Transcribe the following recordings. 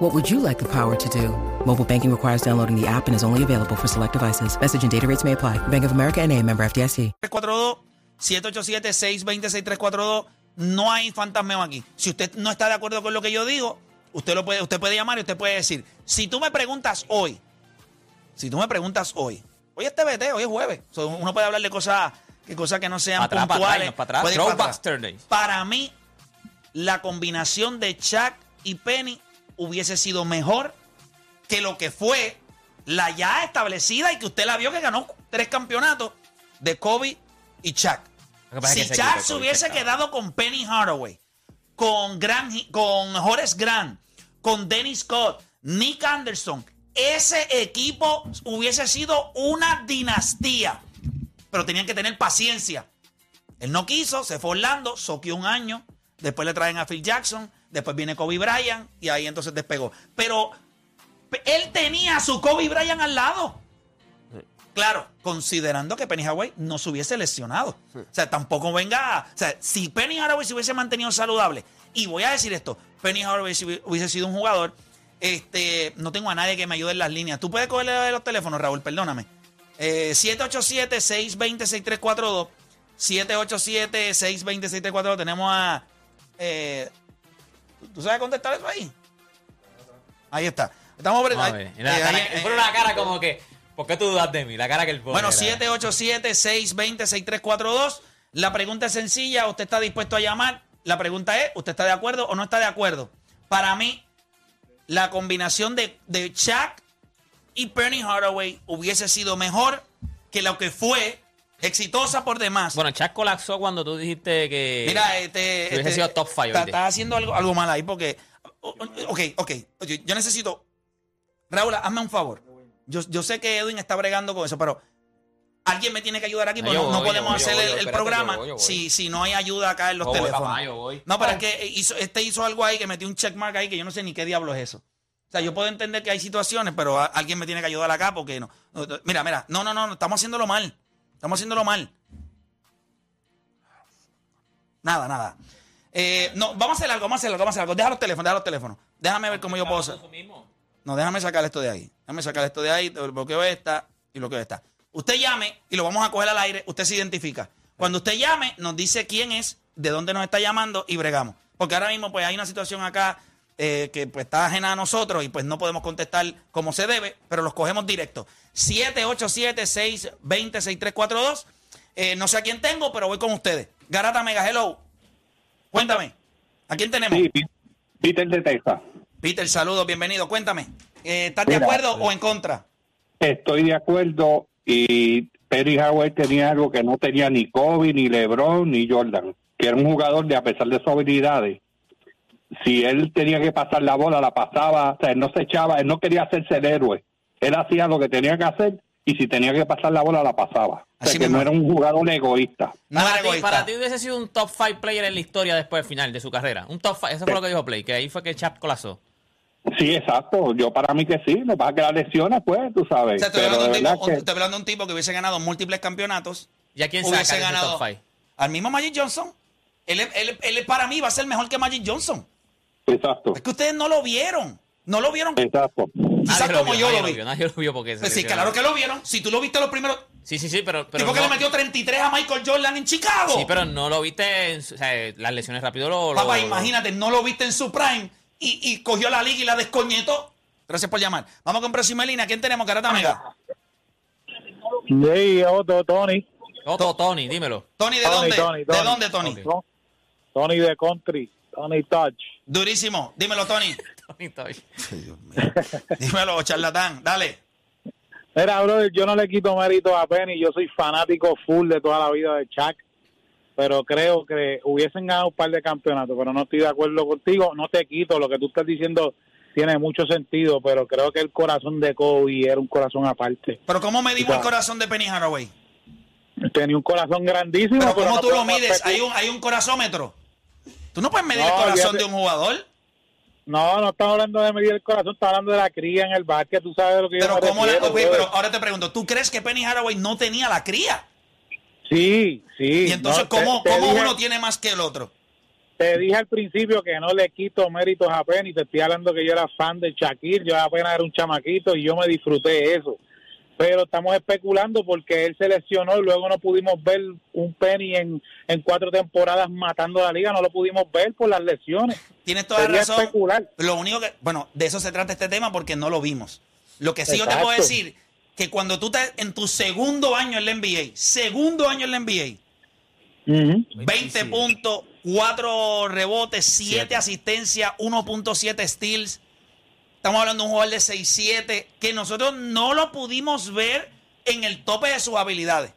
What would you like the power to do? Mobile banking requires downloading the app and is only available for select devices. Message and data rates may apply. Bank of America and a member FDIC. 342 787-620-6342. No hay fantasmeo aquí. Si usted no está de acuerdo con lo que yo digo, usted, lo puede, usted puede llamar y usted puede decir, si tú me preguntas hoy, si tú me preguntas hoy, hoy es TBT, hoy es jueves, So, uno puede hablar de cosas que, cosas que no sean Para puntuales. atrás, para atrás. Para atrás. Para mí, la combinación de Chuck y Penny hubiese sido mejor que lo que fue la ya establecida y que usted la vio que ganó tres campeonatos de Kobe y Chuck. Si Chuck se hubiese quedado con Penny Hardaway, con, Gran, con Horace Grant, con Dennis Scott, Nick Anderson, ese equipo hubiese sido una dinastía. Pero tenían que tener paciencia. Él no quiso, se fue Orlando, soqueó un año, después le traen a Phil Jackson, después viene Kobe Bryant y ahí entonces despegó. Pero pe- él tenía a su Kobe Bryant al lado. Claro, considerando que Penny Hardaway no se hubiese lesionado. O sea, tampoco venga. O sea, si Penny Hardaway se hubiese mantenido saludable, y voy a decir esto: Penny hubi- hubiese sido un jugador, este, no tengo a nadie que me ayude en las líneas. Tú puedes cogerle los teléfonos, Raúl, perdóname. Eh, 787-620-6342. 787-620-6342. Tenemos a. eh, ¿Tú sabes contestar eso ahí? Ahí está. Estamos ver. Y la eh, cara- él pone una cara como que, ¿por qué tú dudas de mí? La cara que pone. bueno, era- 787-620-6342. La pregunta es sencilla. ¿Usted está dispuesto a llamar? La pregunta es, ¿usted está de acuerdo o no está de acuerdo? Para mí, la combinación de, de Shaq y Penny Hardaway hubiese sido mejor que lo que fue exitosa por demás. Bueno, Chuck colapsó cuando tú dijiste que. Mira, este. hubiese este, sido top Estás haciendo algo, algo mal ahí porque. Ok, ok. Oye, Yo necesito. Raúl, hazme un favor. Yo, yo sé que Edwin está bregando con eso, pero alguien me tiene que ayudar aquí porque yo no, no voy, yo podemos yo hacer voy, el, el espérate, programa yo voy, yo. Si, si no hay ayuda acá en los Yo teléfonos. papá, yo. No, pero es que hizo, este hizo algo ahí que metió un checkmark ahí que yo no sé ni qué diablo es eso. O sea, yo puedo entender que hay situaciones, pero a- alguien me tiene que ayudar acá porque no. no, no, Mira, mira, no, no, no, no, estamos haciéndolo mal. Estamos haciéndolo mal. Nada, nada. Eh, no, vamos a hacer algo, vamos a hacer algo, vamos a hacer algo. Deja los teléfonos, deja los teléfonos. Déjame ver cómo yo puedo hacer. No, déjame sacar esto de ahí. Déjame sacar esto de ahí, bloqueo esta y bloqueo esta. Usted llame y lo vamos a coger al aire, usted se identifica. Cuando usted llame, nos dice quién es, de dónde nos está llamando y bregamos. Porque ahora mismo pues hay una situación acá eh, que pues está ajena a nosotros y pues no podemos contestar como se debe, pero los cogemos directo. 787-620-6342. Eh, no sé a quién tengo, pero voy con ustedes. Garata Mega, hello. Cuéntame. ¿A quién tenemos? Sí, Peter de Texas. Peter, saludos, bienvenido. Cuéntame, eh, ¿estás de acuerdo o en contra? Estoy de acuerdo y Perry Howard tenía algo que no tenía ni Kobe, ni LeBron, ni Jordan, que era un jugador de a pesar de sus habilidades. Si él tenía que pasar la bola, la pasaba, o sea, él no se echaba, él no quería hacerse el héroe. Él hacía lo que tenía que hacer y si tenía que pasar la bola, la pasaba. O Así sea, que mismo. no era un jugador egoísta. No para, ti, egoísta. para ti hubiese sido un top 5 player en la historia después del final de su carrera. Un top 5, eso fue lo que dijo Play, que ahí fue que Chap colapsó. Sí, exacto. Yo para mí que sí. Lo que pasa es que las lesiones, pues, tú O sabes. sea, estoy Pero hablando, de tipo, que... estoy hablando de un tipo que hubiese ganado múltiples campeonatos. ¿Y a quién hubiese saca ganado top 5? al mismo Magic Johnson. Él, él- él para mí va a ser mejor que Magic Johnson. Exacto. Es que ustedes no lo vieron. No lo vieron. Exacto. Quizás Nadie lo como vio, yo nadie lo vi. vio, Nadie lo vio porque se Pues sí, claro que lo vieron. Si tú lo viste los primeros. Sí, sí, sí, pero... pero tipo que no- le metió 33 a Michael Jordan en Chicago. Sí, pero no lo viste, en o sea, las lesiones rápido lo... lo- Papá, lo- imagínate, no lo viste en su prime y, y cogió la liga y la descoñetó. Gracias por llamar. Vamos con próxima línea. ¿Quién tenemos? Carata Mega. Sí, otro Tony. Otto, Tony, dímelo. Tony, ¿de Tony, dónde? Tony, ¿De dónde, Tony? Ok. ¿no? Tony de Country. Tony Touch. Durísimo. Dímelo, Tony. Tony Toy. Dímelo, charlatán. Dale. Mira, brother, yo no le quito mérito a Penny. Yo soy fanático full de toda la vida de Chuck. Pero creo que hubiesen ganado un par de campeonatos. Pero no estoy de acuerdo contigo. No te quito. Lo que tú estás diciendo tiene mucho sentido. Pero creo que el corazón de Kobe era un corazón aparte. Pero ¿cómo medimos el corazón de Penny Haraway? Tenía un corazón grandísimo. Pero pero ¿cómo no tú lo mides? ¿Hay un, hay un corazómetro. Tú no puedes medir No, el corazón de un jugador. No, no estamos hablando de medir el corazón, estamos hablando de la cría en el básquet, tú sabes de lo que yo Pero me ¿cómo la- refiero, ok, brother. pero ahora te pregunto, ¿tú crees que Penny Haraway no tenía la cría? Sí, sí. Y entonces, no, ¿cómo, te cómo dije- uno tiene más que el otro? Te dije al principio que no le quito méritos a Penny, te estoy hablando que yo era fan de Shaquille, yo apenas era un chamaquito y yo me disfruté eso. Pero estamos especulando porque él se lesionó y luego no pudimos ver un Penny en, en cuatro temporadas matando a la liga, no lo pudimos ver por las lesiones. Tienes toda la Sería razón. especular. Lo único que, bueno, de eso se trata este tema porque no lo vimos. Lo que sí yo te puedo decir, que cuando tú estás en tu segundo año en la NBA, segundo año en la NBA, Ujú. 20 puntos, 4 rebotes, 7 Siete. asistencias, 1.7 steals. Estamos hablando de un jugador de 6-7 que nosotros no lo pudimos ver en el tope de sus habilidades.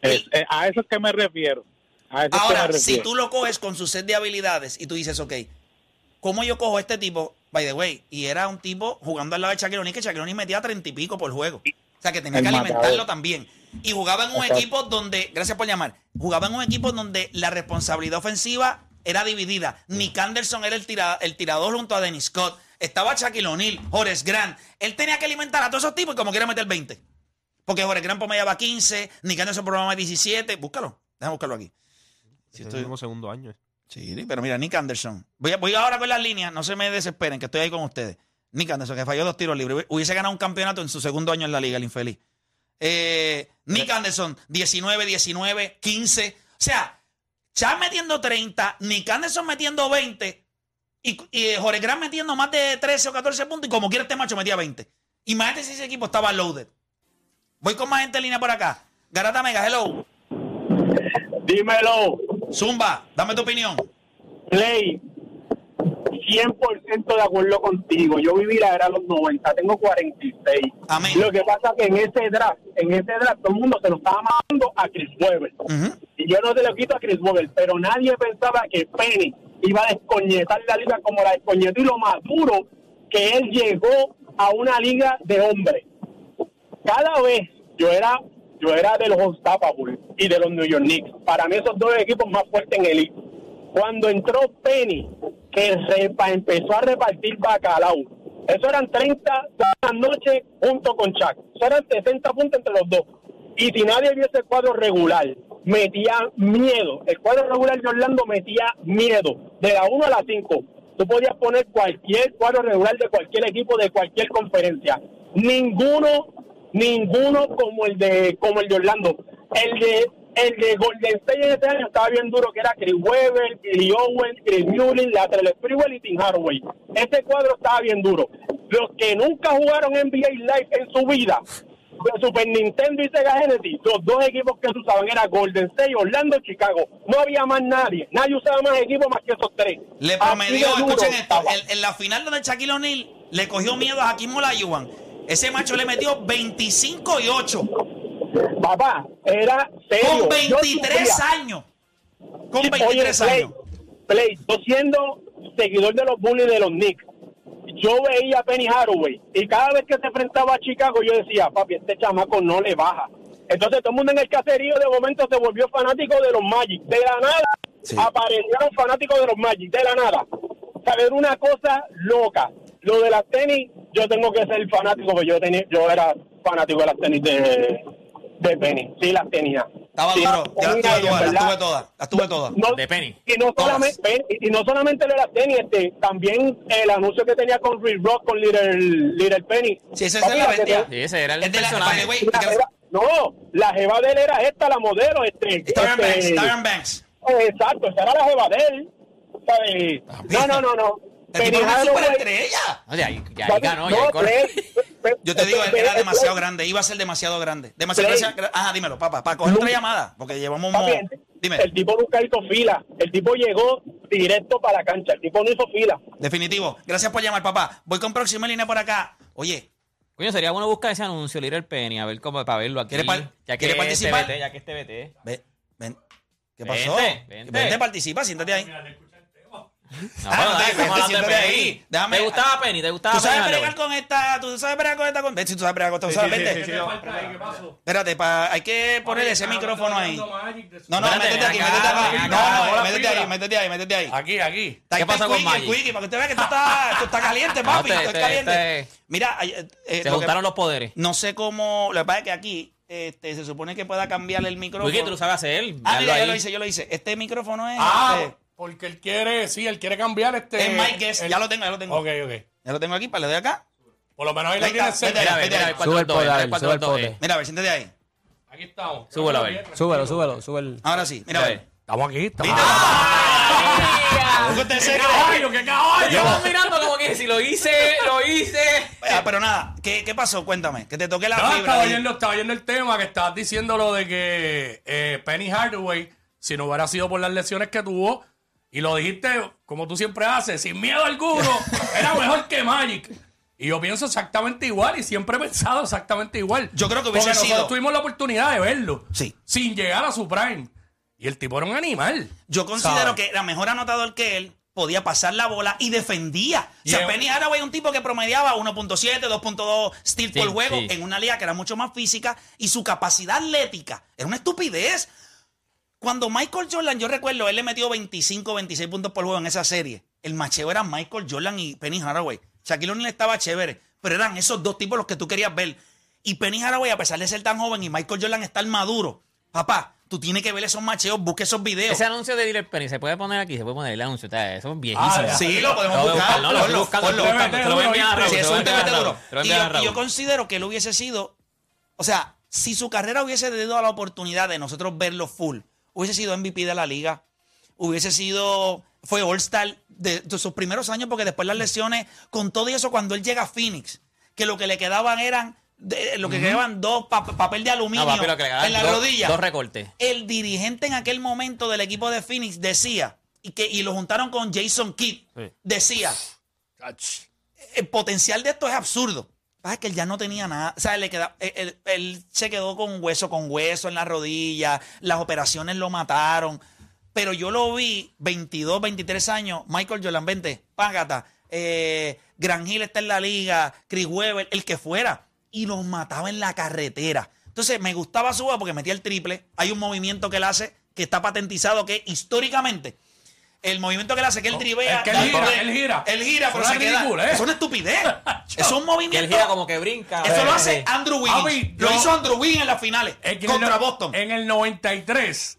Es- eh, a eso es que me refiero. A eso es que me Ahora, refiero. si tú lo coges con su set de habilidades y tú dices, ok, ¿cómo yo cojo a este tipo? By the way, y era un tipo jugando al lado de Shaquille O'Neal, que Shaquille O'Neal metía treinta y pico por juego. O sea, que tenía El que alimentarlo matador. también. Y jugaba en un Exacto. equipo donde, gracias por llamar, jugaba en un equipo donde la responsabilidad ofensiva era dividida. Nick Anderson era el, tira- el tirador junto a Dennis Scott. Estaba Shaquille O'Neal, Horace Grant. Él tenía que alimentar a todos esos tipos y como quiera meter 20. Porque Horace Grant promediaba 15, Nick Anderson promediaba 17. Búscalo, déjame buscarlo aquí. Si estoy en segundo año. Sí, pero mira, Nick Anderson. Voy, a- voy ahora con las líneas, no se me desesperen, que estoy ahí con ustedes. Nick Anderson, que falló dos tiros libres. Hubiese ganado un campeonato en su segundo año en la liga, el infeliz. Eh, Nick Anderson, 19, 19, 15. O sea, Chad metiendo 30, Nick Anderson metiendo 20 y, y Jorge Grant metiendo más de 13 o 14 puntos y como quiera este macho metía 20. Imagínate si ese equipo estaba loaded. Voy con más gente en línea por acá. Garata Mega, hello. Dímelo, Zumba, dame tu opinión. Play. 100% de acuerdo contigo. Yo viví la era de los 90, tengo 46. Amén. Lo que pasa que en ese draft, en ese draft, todo el mundo se lo estaba mandando a Chris Webber. Y yo no te lo quito a Chris Webber, pero nadie pensaba que Penny iba a descoñetar la liga como la descoñetó y lo más duro que él llegó a una liga de hombres. Cada vez yo era yo era de los Unstoppables y de los New York Knicks. Para mí esos dos equipos más fuertes en el. Cuando entró Penny, que repa- empezó a repartir bacalao, eso eran 30 todas las noches junto con Chuck. Eso eran 60 puntos entre los dos. Y si nadie vio ese cuadro regular, metía miedo. El cuadro regular de Orlando metía miedo. De la 1 a la 5. Tú podías poner cualquier cuadro regular de cualquier equipo, de cualquier conferencia. Ninguno, ninguno como el de, como el de Orlando. El de, el de Golden State en ese año estaba bien duro, que era Chris Webber, Billy Owens, Chris Mullin, Latrell Sprewell y Tim Hardaway. Ese cuadro estaba bien duro. Los que nunca jugaron NBA Live en su vida, de Super Nintendo y Sega Genesis, los dos equipos que se usaban eran Golden State, Orlando, Chicago. No había más nadie. Nadie usaba más equipos más que esos tres. Le promedió, escuchen esto, en, en la final donde Shaquille O'Neal le cogió miedo a Hakim Olajuwon, ese macho le metió 25 y 8 Papá, era serio. con Yo 23 sufría. años. Con Sí, 23 oye, Play, años. Play, yo siendo seguidor de los Bulls de los Knicks, yo veía a Penny Haraway y cada vez que se enfrentaba a Chicago yo decía, papi, este chamaco no le baja. Entonces todo el mundo en el caserío de momento se volvió fanático de los Magic. De la nada Sí. aparecieron fanáticos de los Magic, de la nada. Saber una cosa loca. Lo de las tenis, yo tengo que ser fanático, porque yo tenía, yo era fanático de las tenis de, de Penny. Sí, las tenía. Estaba duro. Yo las tuve todas, las tuve todas. Las tuve todas. No- De Penny. Y no solamente, y no solamente lo de las tenis, este, también el anuncio que tenía con Rick Rock con Little, Little Penny. Sí, ese es la bestia. Sí, ese era el Es de la- personaje. jeva- no, la jeva de él era esta, la modelo. Este, Banks, este, Banks. Exacto, esa era la jeva de él. ¿sabes? No, no, no, no. El era una superestrella. Ya, ahí- ya ahí ganó, no, ya ahí corre. Yo te digo, Play, era Play, demasiado Play. grande. Iba a ser demasiado grande. Demasiado Play. grande. Ajá, dímelo, papá. Para coger otra llamada. Porque llevamos un... El- Dime. El tipo nunca hizo fila. El tipo llegó directo para la cancha. El tipo no hizo fila. Definitivo. Gracias por llamar, papá. Voy con próxima línea por acá. Oye, Coño, sería bueno buscar ese anuncio, Little Penny, a ver cómo, para verlo aquí. ¿Quiere par- ya que quiere es participar? Ya que es TBT. ven, ven. ¿Qué pasó? Vente, vente. participa, siéntate ahí. No, Ah, bueno, no te- dale, estamos hablando de ahí. Déjame- ¿Te gustaba Penny? ¿Te gustaba ¿Tú sabes Penny bregar con esta? ¿Tú sabes bregar con esta? Con... Vete, tú sabes bregar con esta. ¿Tú sabes? Vente. Espérate, pa- hay que poner ese micrófono ahí. No, no, métete aquí, métete acá. No, no, métete ahí, métete ahí, métete ahí. Aquí, aquí. ¿Qué pasa con Magic? quickie, para que usted vea que esto está, esto está caliente, papi. Esto es te- caliente. te- Mira, eh, eh, Se lo que- juntaron los poderes. no sé cómo. Lo que pasa es que aquí este, se supone que pueda cambiarle el micrófono. Wiki, tú lo sabes hacer. Ah, mira, yo ahí. lo hice, yo lo hice. Este micrófono es. Ah, este, porque él quiere, sí, él quiere cambiar este. es Mike Guest. el- Ya lo tengo, ya lo tengo. Ok, ok. Ya lo tengo aquí, para le doy acá. Por lo menos ahí lo Ahí tiene está, cerca. vete Mira, a ahí, ver, vete mira, ahí. a ver cuál Sube el poder, sube el poder. Mira, a ver, siéntate ahí. Aquí estamos. Súbelo, a ver. Súbelo, súbelo, sube el... Ahora sí, mira, a ver. Estamos aquí, estamos. ¡Ah! Usted se ¡Qué caballo, qué caballo! Yo voy mirando como que si lo hice, lo hice. Ah, pero nada, ¿qué, ¿qué pasó? Cuéntame. Que te toqué la No, fibra. estaba ahí. oyendo, estaba oyendo el tema que estabas diciendo lo de que eh, Penny Hardaway, si no hubiera sido por las lesiones que tuvo, y lo dijiste como tú siempre haces, sin miedo alguno, era mejor que Magic. Y yo pienso exactamente igual y siempre he pensado exactamente igual. Yo creo que hubiese Porque nosotros sido- tuvimos la oportunidad de verlo. Sí. Sin llegar a su prime. Y el tipo era un animal. Yo considero ¿sabes? que era mejor anotador que él. Podía pasar la bola y defendía. O sea, Penny Haraway es un tipo que promediaba 1.7, 2.2 steal Sí, por juego sí. en una liga que era mucho más física y su capacidad atlética era una estupidez. Cuando Michael Jordan, yo recuerdo, él le metió 25, 26 puntos por juego en esa serie. El macheo era Michael Jordan y Penny Haraway. Shaquille O'Neal estaba chévere, pero eran esos dos tipos los que tú querías ver. Y Penny Haraway, a pesar de ser tan joven y Michael Jordan estar maduro, papá, tú tienes que ver esos macheos, busque esos videos. Ese anuncio de Dylan Penny se puede poner aquí, se puede poner el anuncio. Eso es viejísimo. Ah. Sí, lo podemos buscar. no, lo buscando, lo voy a es un TBT duro. A Y yo, considero que él hubiese sido, o sea, si su carrera hubiese tenido la oportunidad de nosotros verlo full, hubiese sido MVP de la liga, hubiese sido, fue All-Star de, de sus primeros años, porque después las lesiones, con todo y eso, cuando él llega a Phoenix, que lo que le quedaban eran, de- lo que quedaban dos pa- papel de aluminio No, en la dos- rodilla. Dos recortes. El dirigente en aquel momento del equipo de Phoenix decía, y, que, y lo juntaron con Jason Kidd, decía, el potencial de esto es absurdo. Pasa que él ya no tenía nada. O sea, le queda, él, él- él se quedó con hueso con hueso en la rodilla. Las operaciones lo mataron. Pero yo lo vi, 22, 23 años, Michael Jordan, 20, Págata, eh, Gran Hill está en la liga, Chris Webber, el que fuera. Y los mataba en la carretera. Entonces, me gustaba su porque metía el triple. Hay un movimiento que él hace que está patentizado que históricamente el movimiento que él hace, que él drivea. Es que él gira, él gira. Él gira, pero es se queda. ¿eh? Es una estupidez. es un Que movimiento. él gira como que brinca. Eso lo Eh, hace eh. Andrew Wiggins. Lo yo- hizo Andrew Wiggins en las finales Es que contra en el, Boston. En el 93,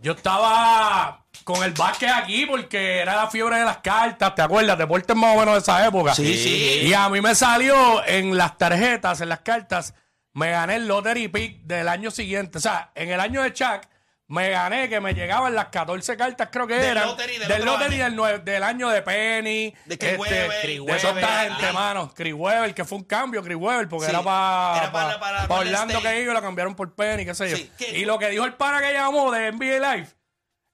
yo estaba con el básquet aquí porque era la fiebre de las cartas, ¿te acuerdas? Deportes más o menos de esa época. Sí, sí. Y a mí me salió en las tarjetas, en las cartas, me gané el lottery pick del año siguiente. O sea, en el año de Chuck, me gané que me llegaban las 14 cartas, creo que Del eran. lottery del del otro lottery año. del, nue- del año de Penny. De Chris Webber, de Chris esta Webber, gente, mano. Chris Webber, que fue un cambio, Chris Webber, porque Sí. era para Era para- para Golden Orlando State. que iba lo cambiaron por Penny, qué sé yo. Sí, que- y lo que dijo el pana que llamó de NBA Live,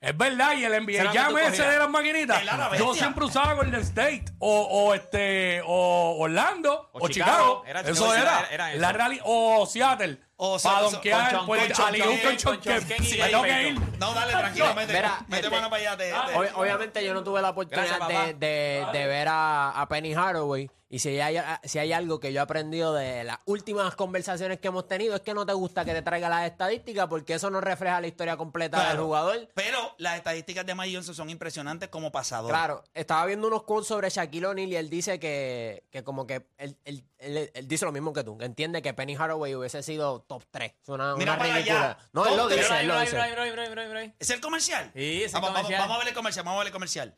es verdad, y el NBA Será que llame tú ese cogías. de las maquinitas. La Yo bestia. siempre usaba Golden State o, o este o Orlando o, O Chicago. Chicago. Era- eso era, era- era eso. la rally o Seattle. O para Seattle, donkear, pues, con Chon- Ali, un Ken, con Chon con Chon- Ken. Ken y Me tengo que ir. No, dale, tranquilo, mete, Mira, mete este- mano para allá. te- te- Ob- obviamente yo no tuve la oportunidad Gracias, de, de- de ver a, a Penny Haraway y si hay, si hay algo que yo he aprendido de las últimas conversaciones que hemos tenido es que no te gusta que te traiga las estadísticas porque eso no refleja la historia completa del jugador. Pero las estadísticas de Mike Johnson son impresionantes como pasador. Claro, estaba viendo unos quotes sobre Shaquille O'Neal y él dice que, que como que él, él- él- él dice lo mismo que tú, que entiende que Penny Haraway hubiese sido top 3. Es una, Mira una para ridícula. allá. No, él lo dice, él lo Bro, dice. ¿Es el comercial? Sí, es el vamos, vamos- comercial. Vamos, a ver el comercial, vamos a ver el comercial.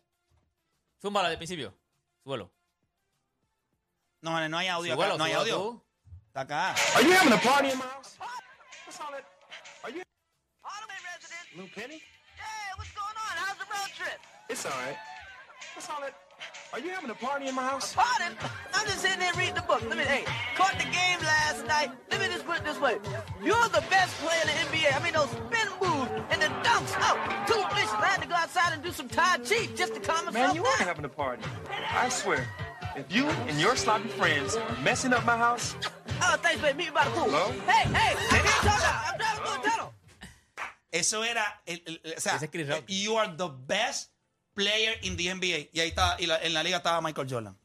Zúmbalo del principio. Súbelo. No, no hay audio Súbelo, acá, no hay audio. tú. Está acá. Are you having a party in my house? What's all that? Are you? Lou Penny? Hey, what's going on? How's the road trip? It's all right. What's all that? Are you having a party in my house? Pardon? I'm just sitting there reading the book. Let me, hey, caught the game last night. Let me just put it this way. You're the best player in the NBA. I mean, those spin moves and the dunks. Oh, too delicious. I had to go outside and do some Tai Chi just to calm myself Man, you are down. having a party. I swear. If you and your sloppy friends are messing up my house, Oh, thanks, baby. Meet me by the pool. Hello? Hey, hey. I'm driving tunnel. Eso era, el- el- el- o sea, Ese es Chris Rock. you are the best player in the NBA. Y ahí está, y la- en la liga estaba Michael Jordan. O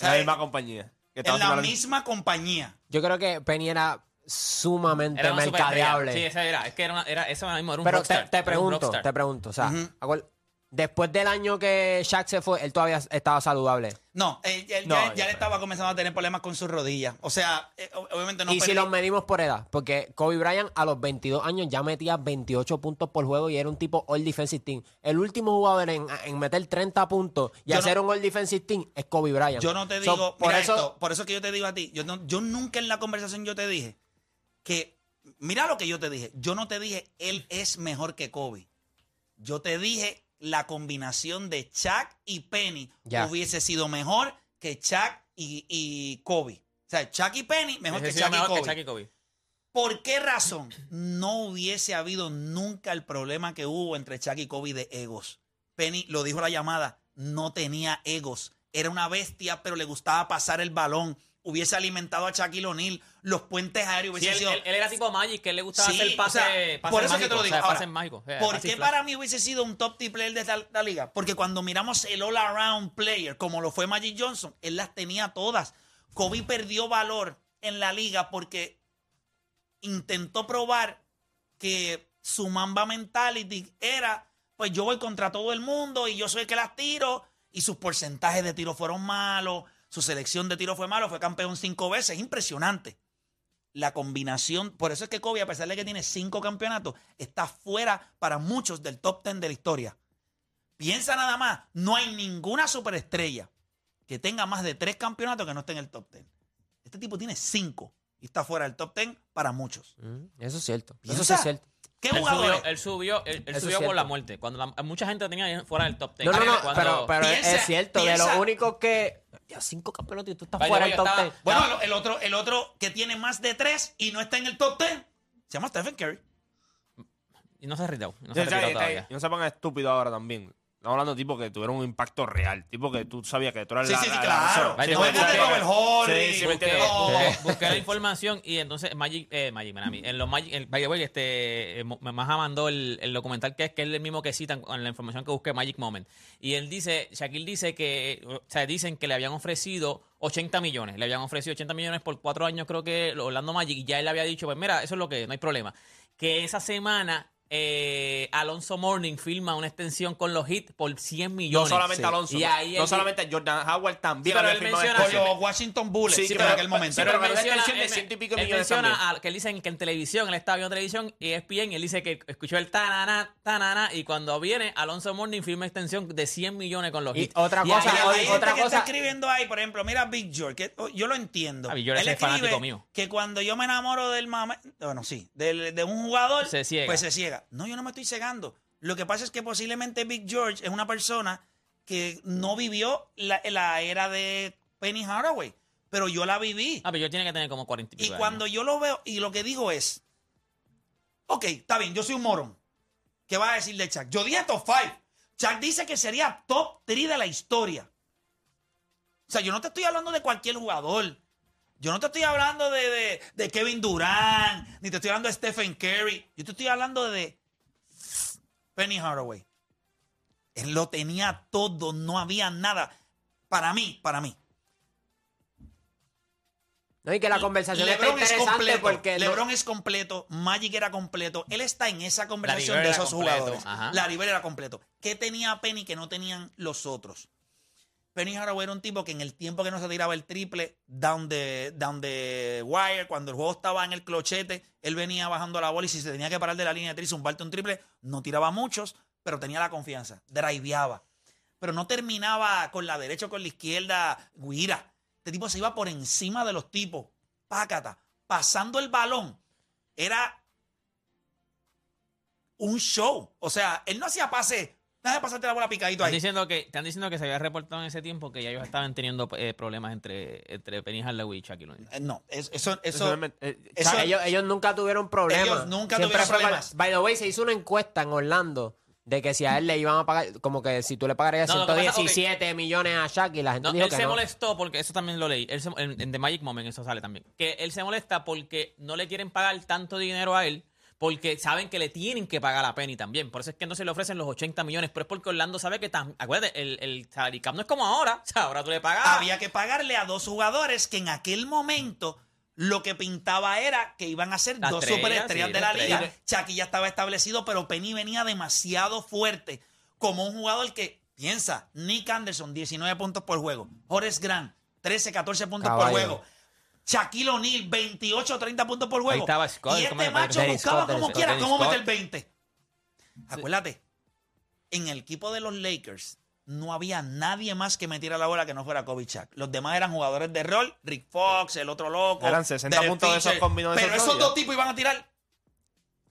En la sea, misma compañía. Que estaba en la haciendo misma compañía. Yo creo que Penny era sumamente Era una mercadeable. Sí, esa era. Es que era, una, era eso mismo, era un Pero rockstar, te, te era un pregunto, rockstar. te pregunto, o sea, Ujú. acuer- después del año que Shaq se fue, él todavía estaba saludable. No, él, él No, ya, yo le creo. estaba comenzando a tener problemas con sus rodillas. O sea, eh, ob- obviamente no y si los medimos por edad, porque Kobe Bryant a los 22 años ya metía 28 puntos por juego y era un tipo All Defensive Team. El último jugador en, en meter 30 puntos y Yo no- hacer un All Defensive Team es Kobe Bryant. Yo no te So, digo, por eso, por eso que yo te digo a ti, yo, no- yo nunca en la conversación yo te dije que, mira lo que yo te dije, yo no te dije él es mejor que Kobe. Yo te dije la combinación de Chuck y Penny Ya. hubiese sido mejor que Chuck y, y Kobe. O sea, Chuck y Penny mejor Hubiese que sido Chuck y mejor Kobe. que Chuck y Kobe. ¿Por qué razón no hubiese habido nunca el problema que hubo entre Chuck y Kobe de egos? Penny lo dijo en la llamada, no tenía egos. Era una bestia, pero le gustaba pasar el balón. Hubiese alimentado a Shaquille O'Neal. Los puentes aéreos Sí, él, sido... él- él era tipo Magic, que él le gustaba Sí, hacer pase, o sea, pase por eso que mágico, te lo digo. o sea, Ahora, sea, ¿Por qué para mí hubiese sido un top tier player de esta la liga? Porque cuando miramos el all-around player, como lo fue Magic Johnson, él las tenía todas. Kobe perdió valor en la liga porque intentó probar que su Mamba mentality era, pues yo voy contra todo el mundo y yo soy el que las tiro y sus porcentajes de tiro fueron malos, su selección de tiro fue malo, fue campeón cinco veces, impresionante. La combinación, por eso es que Kobe, a pesar de que tiene cinco campeonatos, está fuera para muchos del top ten de la historia. Piensa nada más, no hay ninguna superestrella que tenga más de tres campeonatos que no esté en el top ten. Este tipo tiene cinco y está fuera del top ten para muchos. Mm, Eso es cierto. Eso sí es cierto. ¿Qué Él jugadores? subió, él subió, él, él Eso es subió por cierto. la muerte. Cuando la- mucha gente tenía fuera del top 10. No, no, no, Cuando- pero, pero es- Piensa- es cierto. De los únicos que. Ya, cinco campeonatos y tú estás fuera del top estaba- 10. Bueno, el- el otro, el otro que tiene más de tres y no está en el top ten se llama Stephen Curry. Y no se ha retirado. No se ha sí, retirado sí, todavía. Y no se pongan estúpidos ahora también. Estamos hablando de tipos que tuvieron un impacto real. Tipo que tú sabías que tú eras Sí, la, sí, sí, la- la claro. No. Sí, sí, Busqué, busqué- la información y entonces Magic, eh, Magic, Miami, en los Magic, el, by the way, este, eh, Maja mandó el, el documental que es que es el mismo que citan en la información que busqué Magic Moment. Y él dice, Shaquille dice que, o sea, dicen que le habían ofrecido 80 millones, le habían ofrecido 80 millones por cuatro años creo que Orlando Magic y ya él había dicho, pues mira, eso es lo que, no hay problema. Que esa semana eh, Alonso Morning firma una extensión con los Heat por 100 No millones. solamente Sí. Alonso. Y ahí no solamente Jordan Howard también. Sí, pero él menciona- Con los Washington Bullets Sí, pero- en aquel momento. pero- él pero menciona, extensión de él- ciento y pico él millones menciona a- que él dicen que en televisión, él estaba viendo televisión y ESPN, y él dice que escuchó el tanana, tanana, y cuando viene Alonso Morning firma extensión de 100 millones con los Y Heat. otra Y cosa, ahí- Hay oye, gente otra que cosa- está escribiendo ahí, por ejemplo, mira Big George, que oh, yo lo entiendo. Ah, Big George Él es fanático mío. que cuando yo me enamoro del mame, bueno, sí, del- de un jugador, Se ciega. pues se ciega. No, yo no me estoy cegando. Lo que pasa es que posiblemente Big George es una persona que no vivió la, la era de Penny Hardaway, pero yo la viví. Ah, pero yo tiene que tener como 40 y Y cuando años. yo lo veo, y lo que digo es, ok, está bien, yo soy un morón. ¿Qué vas a decir de Chuck? Yo dije top 5. Chuck dice que sería top 3 de la historia. O sea, yo no te estoy hablando de cualquier jugador. Yo no te estoy hablando de, de- de Kevin Durant, ni te estoy hablando de Stephen Curry. Yo te estoy hablando de Penny Hardaway. Él lo tenía todo, no había nada. Para mí, para mí. No, y que la conversación LeBron es interesante porque. no- LeBron es completo. Magic era completo. Él está en esa conversación de esos completo, jugadores. ajá. Larry Bird era completo. ¿Qué tenía Penny que no tenían los otros? Penny Hardaway era un tipo que en el tiempo que no se tiraba el triple, down the, down the wire, cuando el juego estaba en el clochete, él venía bajando la bola y si se tenía que parar de la línea de tres, zumbarte un triple, no tiraba muchos, pero tenía la confianza, driveaba. Pero no terminaba con la derecha o con la izquierda, guira. Este tipo se iba por encima de los tipos, pácata, pasando el balón. Era un show. O sea, él no hacía pase, déjame pasarte la bola picadito Están ahí. diciendo, que, están diciendo que se había reportado en ese tiempo que ya ellos estaban teniendo eh, problemas entre, entre Penny Hardaway y Shaquille O'Neal. Eh, No, es- eso, eso, Eso eh, eso- ellos, ellos nunca tuvieron problemas. Ellos nunca Siempre tuvieron fue problemas. By the way, se hizo una encuesta en Orlando de que si a él le iban a pagar, como que si tú le pagarías No, lo que pasa- 117 millones a Shaq y la gente No, dijo él que se no. molestó porque eso también lo leí. Él se- en, en The Magic Moment eso sale también. Que él se molesta porque no le quieren pagar tanto dinero a él porque saben que le tienen que pagar a Penny también. Por eso es que no se le ofrecen los 80 millones, pero es porque Orlando sabe que, tam- acuérdate, el, el salary cap no es como ahora. O sea, ahora tú le pagas. Había que pagarle a dos jugadores que en aquel momento lo que pintaba era que iban a ser Las dos estrellas, superestrellas sí, de la liga. Chucky ya estaba establecido, pero Penny venía demasiado fuerte como un jugador que, piensa, Nick Anderson, 19 puntos por juego. Horace Grant, 13, 14 puntos por juego. Shaquille O'Neal, 28, 30 puntos por juego. Ahí estaba Scott, y ¿cómo este macho buscaba Scott, como quiera cómo meter 20. Acuérdate, en el equipo de los Lakers no había nadie más que metiera la bola que no fuera Kobe Shaq. Los demás eran jugadores de rol, Rick Fox, el otro loco. Eran 60 Derek puntos de esos combinados de Pero esos dos, tipos iban a tirar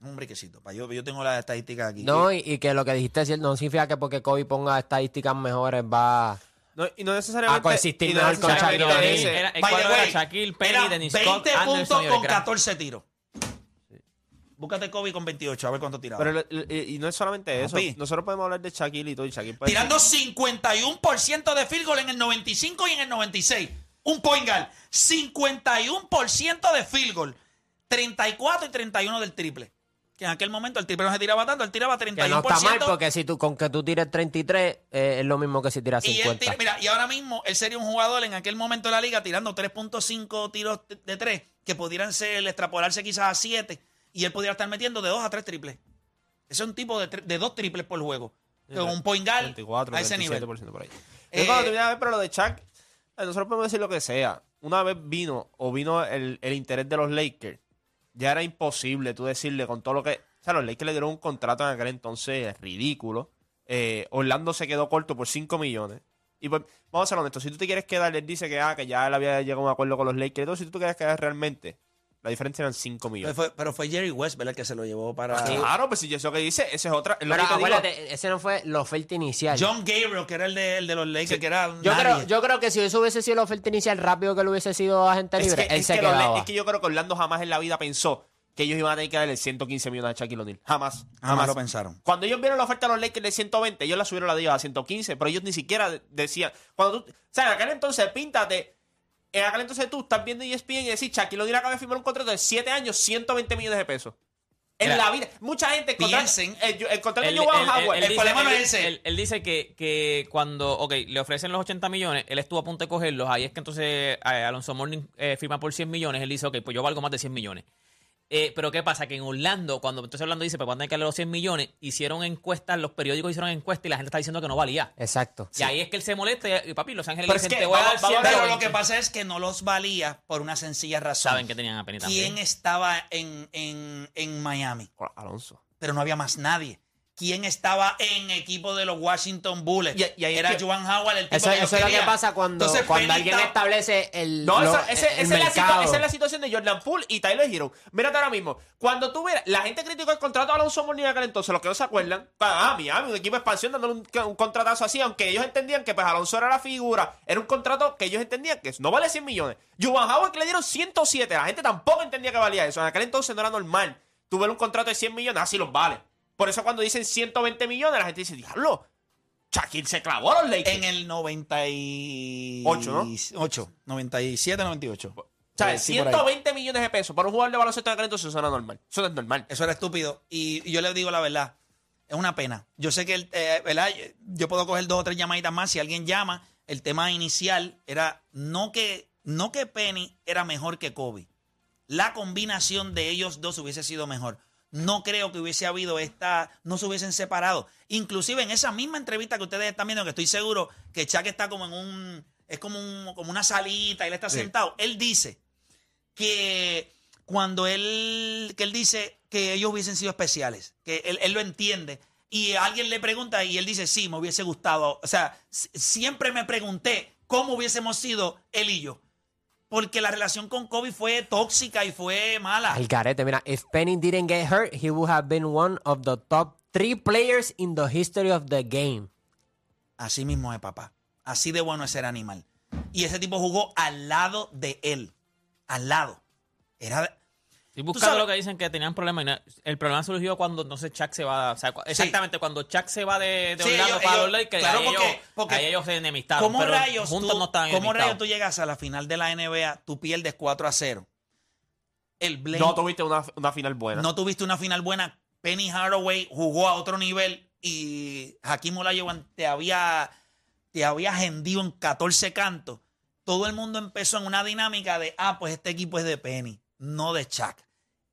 un briquecito. Yo, yo tengo las estadísticas aquí. No, y, y que lo que dijiste es cierto, no significa que porque Kobe ponga estadísticas mejores va... No, y no necesariamente. A coexistir y no mejor con Shaquille O'Neal. Era- way, Shaquille, Penny, Dennis 20 Scott, Anderson puntos con Grant. 14 tiros. Búscate Kobe con 28, a ver cuánto tiraba. Pero y no es solamente eso. Papi. Nosotros podemos hablar de Shaquille y todo. Y Shaquille Tirando 51% de field goal en el 95 y en el 96. Un point guard. 51% de field goal. 34 y 31 del triple. Que en aquel momento el triple no se tiraba tanto, él tiraba 31%. Que no está mal porque si tú con que tú tires 33 eh, es lo mismo que si tiras y, él 50. tira- mira, y ahora mismo él sería un jugador en aquel momento de la liga tirando 3.5 tiros de- de 3 que pudieran ser, extrapolarse quizás a 7 y él pudiera estar metiendo de 2 a 3 triples. Ese es un tipo de, de 2 triples por juego. Con un point guard 24, a ese nivel. 27% por ahí. Eh, Yo cuando terminé de ver, pero lo de Chuck, eh, nosotros podemos decir lo que sea. Una vez vino o vino el, el interés de los Lakers, ya era imposible tú decirle con todo lo que. O sea, los Lakers le dieron un contrato en aquel entonces ridículo. Eh, Orlando se quedó corto por 5 millones. Y pues, vamos a ser honestos, si tú te quieres quedar, él dice que, ah, que ya él había llegado a un acuerdo con los Lakers. todo, si tú te quieres quedar realmente, la diferencia eran 5 Pero millones. fue, pero fue Jerry West, ¿verdad? El que se lo llevó para. Claro, pues si eso que dice, ese es otra. es lo Pero que te digo. acuérdate, ese no fue la oferta inicial. John Gabriel, que era el de, el de los Lakers, que era. yo, nadie. creo, yo creo que si eso hubiese sido la oferta inicial rápido que lo hubiese sido agente Es libre, que, él es se que quedaba. es que yo creo que Orlando jamás en la vida pensó que ellos iban a tener que darle 115 millones a Shaquille O'Neal. Jamás. Jamás lo pensaron. Cuando ellos vieron la oferta de los Lakers de 120, ellos la subieron la diva a 115, pero ellos ni siquiera de- decían. Cuando tú, o sea, en aquel entonces, píntate. En aquel entonces tú estás viendo ESPN y decís, Shaquille O'Neal acaba de firmar un contrato de 7 años, 120 millones de pesos. En Mira, la vida. Mucha gente. piensen- El, el contrato de él- Howard. el problema no es ese. Él, él dice que, que cuando, ok, le ofrecen los 80 millones, él estuvo a punto de cogerlos, ahí es que entonces eh, Alonso Morning eh, firma por 100 millones, él dice, ok, pues yo valgo más de 100 millones. Eh, pero ¿qué pasa? Que en Orlando, cuando entonces Orlando dice, pues van a tener que darle los 100 millones, hicieron encuestas, los periódicos hicieron encuestas y la gente está diciendo que no valía. Exacto. Y ahí es que él se molesta y, papi, Los Ángeles Pero le es dicen, que te voy a dar vamos- vamos 100 a ver Pero lo que pasa es que no los valía por una sencilla razón. Saben que tenían a Penny también. ¿Quién estaba en, en, en Miami? Alonso. Pero no había más nadie. ¿Quién estaba en equipo de los Washington Bullets? Y- y ahí Era Joan Howard, el tipo Eso, que eso es lo que pasa cuando, Entonces, cuando Penny alguien establece el, No, lo- esa, ese- el esa es la situa- mercado. esa es la situación de Jordan Poole y Tyler Hero. Mírate ahora mismo. Cuando tú la gente criticó el contrato de Alonso Mourning en aquel entonces, los que no se acuerdan. Ah, Miami, un equipo de expansión dándole un, un contratazo así, aunque ellos entendían que pues Alonso era la figura. Era un contrato que ellos entendían que no vale 100 millones. Juwan Howard que le dieron 107. La gente tampoco entendía que valía eso. En aquel entonces no era normal. Tú ves un contrato de 100 millones, así los vale. Por eso cuando dicen 120 millones, la gente dice, diablo, Shaquille se clavó a los Lakers. En el 98, Ocho, ¿no? 8, 97, 98. O sea, Eh, sí, por ahí. 120 millones de pesos para un jugador de baloncesto en aquel entonces eso era normal. Eso no es normal. Eso era estúpido. Y, y yo le digo la verdad. Es una pena. Yo sé que, el, eh, ¿verdad? Yo puedo coger dos o tres llamaditas más. Si alguien llama, el tema inicial era no que, no que Penny era mejor que Kobe. La combinación de ellos dos hubiese sido mejor. No creo que hubiese habido esta, no se hubiesen separado. Inclusive en esa misma entrevista que ustedes están viendo, que estoy seguro que Chuck está como en un, es como, un, como una salita, y él está sentado. Él dice que cuando él, que él dice que ellos hubiesen sido especiales, que él, él lo entiende, y alguien le pregunta y él dice, sí, me hubiese gustado. O sea, siempre me pregunté cómo hubiésemos sido él y yo. Porque la relación con Kobe fue tóxica y fue mala. Al garete, mira, if Penny didn't get hurt, he would have been one of the top three players in the history of the game. Así mismo es, papá. Así de bueno es ser animal. Y ese tipo jugó al lado de él. Al lado. Era. Estoy buscando lo que dicen que tenían problemas. no- El problema surgió cuando entonces Chuck se va. O sea, cu- exactamente, cuando Chuck se va de, de Sí, Orlando ellos- para ellos- los Lakers, claro, ahí, porque- ellos, porque- ahí ellos se enemistaron. ¿Cómo pero rayos, juntos tú, no estaban ¿cómo rayos tú llegas a la final de la NBA, tú pierdes 4 a 0? el. No tuviste una, una final buena. No tuviste una final buena. Penny Hardaway jugó a otro nivel y Hakim Olajuwon te había, te había hendido en 14 cantos. Todo el mundo empezó en una dinámica de, ah, pues este equipo es de Penny, no de Chuck.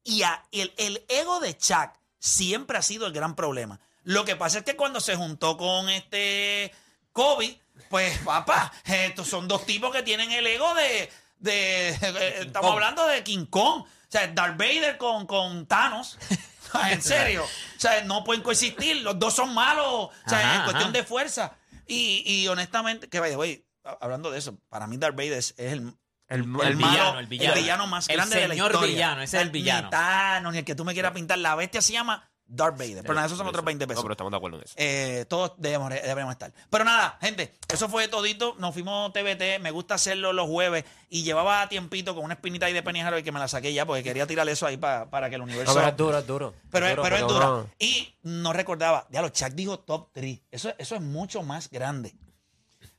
Y a- el, el ego de Chuck siempre ha sido el gran problema. Lo que pasa es que cuando se juntó con este Kobe, pues papá, estos son dos tipos que tienen el ego de, de- estamos Kong. hablando de King Kong. O sea, Darth Vader con, con Thanos. en serio. O sea, no pueden coexistir. Los dos son malos. O sea, Ajá, en cuestión ajá. de fuerza. Y, y honestamente, que vaya, güey, hablando de eso, para mí Darth Vader es, es el, El, el, el malo, villano, el villano. más El grande de la señor historia. villano, ese es el villano. Ni Thanos, ni el que tú me quieras pintar. La bestia se llama Darth Vader. Pero nada, esos son otros 20 pesos. No, pero estamos de acuerdo en eso. Eh, todos debemos, deberíamos estar. Pero nada, gente, eso fue todito. Nos fuimos TBT. Me gusta hacerlo los jueves. Y llevaba tiempito con una espinita ahí de Penny Haraway que me la saqué ya porque quería tirar eso ahí pa- para que el universo. No, pero es duro, es duro. Pero, es- duro pero es dura. uno- Y no recordaba. Ya lo Chuck dijo top 3. Eso, eso es mucho más grande.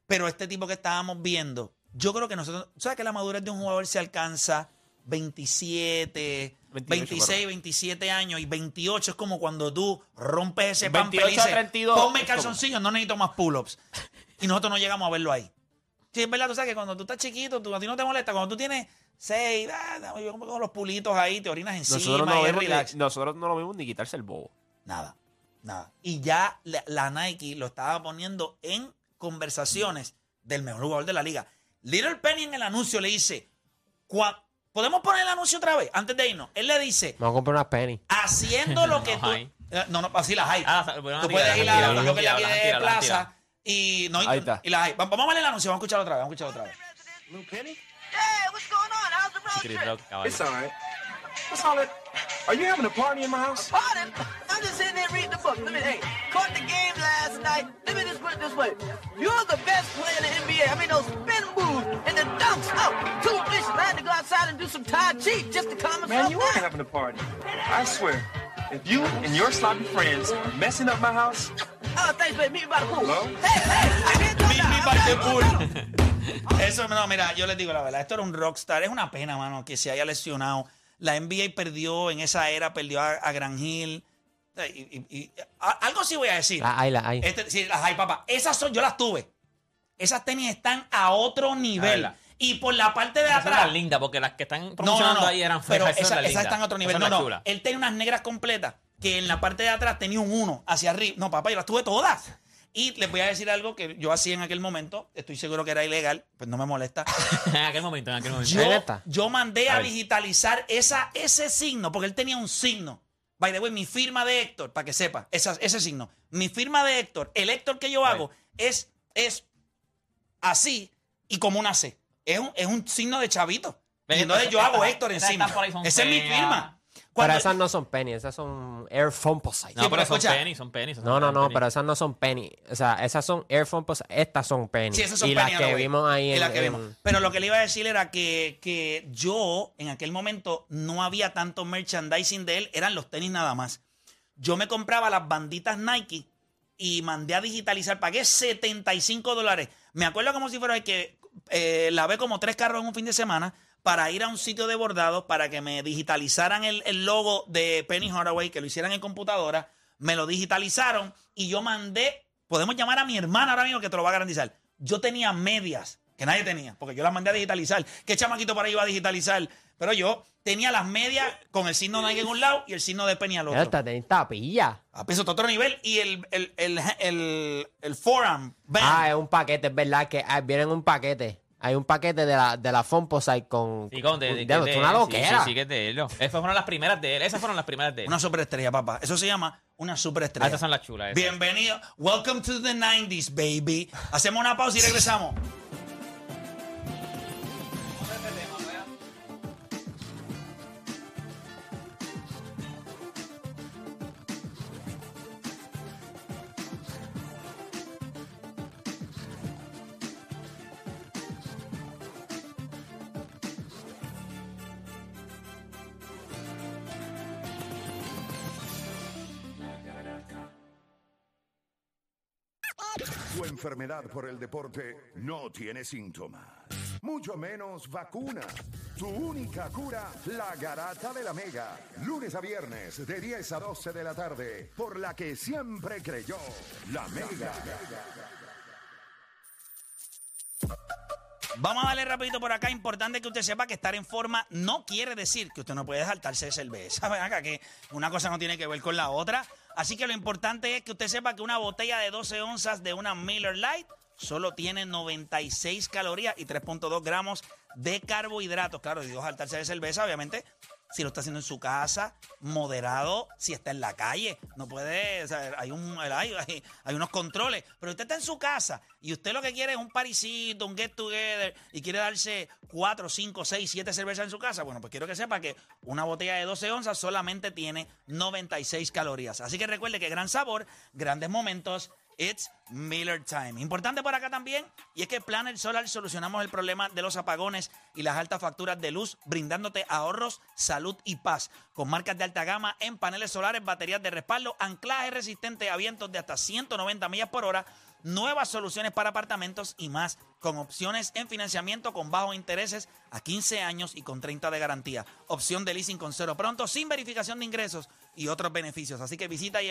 Pero este tipo que estábamos viendo, yo creo que nosotros. ¿Sabes que la madurez de un jugador se alcanza 27, 28, 26, 27 años y 28 es como cuando tú rompes ese pan 28 a 32 Ponme es como- calzoncillos, no necesito más pull-ups. Y nosotros no llegamos a verlo ahí. Sí, es verdad, tú sabes que cuando tú estás chiquito, tú, a ti no te molesta. Cuando tú tienes 6, yo como con los pulitos ahí, te orinas encima Nosotros no, y relax. ni, nosotros no lo vimos ni quitarse el bobo. Nada, nada. Y ya la, la Nike lo estaba poniendo en conversaciones del mejor jugador de la liga. Little Penny en el anuncio le dice, "Cua- ¿podemos poner el anuncio otra vez? Antes de irnos. Él le dice, voy a comprar unas penny. haciendo lo que No tú... hay. Eh, No, no, así las hay. Ah, o sea, bueno, tú puedes ir a lo que de plaza y, no, Ahí está. y las hay. Va- Vamos a ver el anuncio, vamos a escucharlo otra vez, vamos a escucharlo otra vez. Lou Penny? Hey, what's going on? How's the road Chris trip? Rock, caballo. It's all right. What's all that? Are you having a party in my house? Pardon? I'm just sitting there reading the book. Let me, hey, caught the game last night. Let me just put it this way. You're the best player in the NBA. I mean, those spin moves and the dunks. Oh, too vicious. I had to go outside and do some Tai Chi just to calm myself Man, you are down. having a party. I swear. If you and your sloppy friends are messing up my house, Oh, thanks, baby. Meet me by the pool. Hello? Hey, hey, Meet me by the pool. Eso, no, mira, yo les digo la verdad, esto era un rockstar. Es una pena, mano, que se haya lesionado. La NBA perdió en esa era, perdió a, a Gran Hill. Y, y- y- a- algo sí voy a decir. Las hay, las hay. Este, sí, las hay, papá. Esas son, yo las tuve. Esas tenis están a otro nivel. Y por la parte de Esas son atrás. las lindas, porque las que están No, no, promocionando no. ahí eran pero esas, están a otro nivel. No, no. Él tenía unas negras completas que en la parte de atrás tenía un 1 hacia arriba. No, papá, yo las tuve todas. Y les voy a decir algo que yo hacía en aquel momento. Estoy seguro que era ilegal, pues no me molesta. en aquel momento, en aquel momento. Yo, yo mandé a A ver. digitalizar esa, ese signo, porque él tenía un signo. By the way, mi firma de Héctor, para que sepa, esa- ese signo. Mi firma de Héctor, el Héctor que yo hago, es, es así y como una C. Es un, es un signo de chavito. Y entonces yo hago Héctor encima. Esa es mi feas. Firma. Pero Cuando- esas no son penny, esas son Air Composite. No, Sí, pero pero son escucha. penny, son penny. No, son no, no, penny. pero esas no son penny. O sea, esas son Air Composite, estas son penny. Sí, esas son y Penny las que vimos ahí Y en, las que en- vimos. Pero lo que le iba a decir era que, que yo, en aquel momento, no había tanto merchandising de él, eran los tenis nada más. Yo me compraba las banditas Nike y mandé a digitalizar, pagué 75 dólares. Me acuerdo como si fuera que eh, lavé como tres carros en un fin de semana para ir a un sitio de bordados para que me digitalizaran el, el logo de Penny Hardaway, que lo hicieran en computadora, me lo digitalizaron y yo mandé, podemos llamar a mi hermana ahora mismo que te lo va a garantizar. Yo tenía medias que nadie tenía, porque yo las mandé a digitalizar. ¿Qué chamaquito para ahí iba a digitalizar? Pero yo tenía las medias con el signo Nike en un lado y el signo de Penny al otro. esta tenis tapilla. A peso a otro nivel y el, el, el, el, el band. Ah, es un paquete, es verdad que ah, viene en un paquete. Hay un paquete de la, de la Composite con. Sí, con de, de, de- es una sí, loquera. Sí, sí, que es de él. Esas fueron las primeras de él. Esas fueron las primeras de él. Una superestrella, papá. Eso se llama una superestrella. Ah, estas son las chulas. esas. Bienvenido. Welcome to the 90s, baby. Hacemos una pausa y regresamos. Tu enfermedad por el deporte no tiene síntomas, mucho menos vacuna. Tu única cura, la garata de la Mega. Lunes a viernes de 10 a 12 de la tarde. Por la que siempre creyó, la Mega. Vamos a darle rapidito por acá. Importante que usted sepa que estar en forma no quiere decir que usted no puede saltarse de cerveza. Ven acá que una cosa no tiene que ver con la otra. Así que lo importante es que usted sepa que una botella de 12 onzas de una Miller Lite solo tiene 96 calorías y 3.2 gramos de carbohidratos. Claro, digo saltarse de cerveza, obviamente. Si lo está haciendo en su casa, moderado, si está en la calle, no puede, hay, un, hay- hay unos controles, pero usted está en su casa y usted lo que quiere es un parisito, un get together y quiere darse 4, 5, 6, 7 cervezas en su casa, bueno, pues quiero que sepa que una botella de 12 onzas solamente tiene 96 calorías. Así que recuerde que gran sabor, grandes momentos, It's Miller Time. Importante por acá también, y es que Planet Solar solucionamos el problema de los apagones y las altas facturas de luz, brindándote ahorros, salud y paz. Con marcas de alta gama en paneles solares, baterías de respaldo, anclaje resistente a vientos de hasta 190 millas por hora, nuevas soluciones para apartamentos y más, con opciones en financiamiento con bajos intereses a 15 años y con 30 de garantía. Opción de leasing con cero pronto, sin verificación de ingresos y otros beneficios. Así que visita y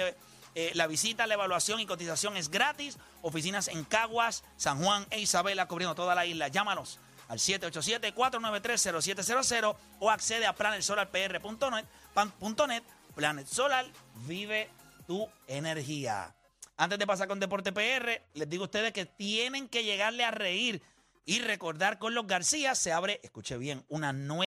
eh, la visita, la evaluación y cotización es gratis. Oficinas en Caguas, San Juan e Isabela, cubriendo toda la isla. Llámanos al 787-493-0700 o accede a planetsolarpr.net. Planet Solar, vive tu energía. Antes de pasar con Deporte PR, les digo a ustedes que tienen que llegarle a reír y recordar con los García. Se abre, escuche bien, una nueva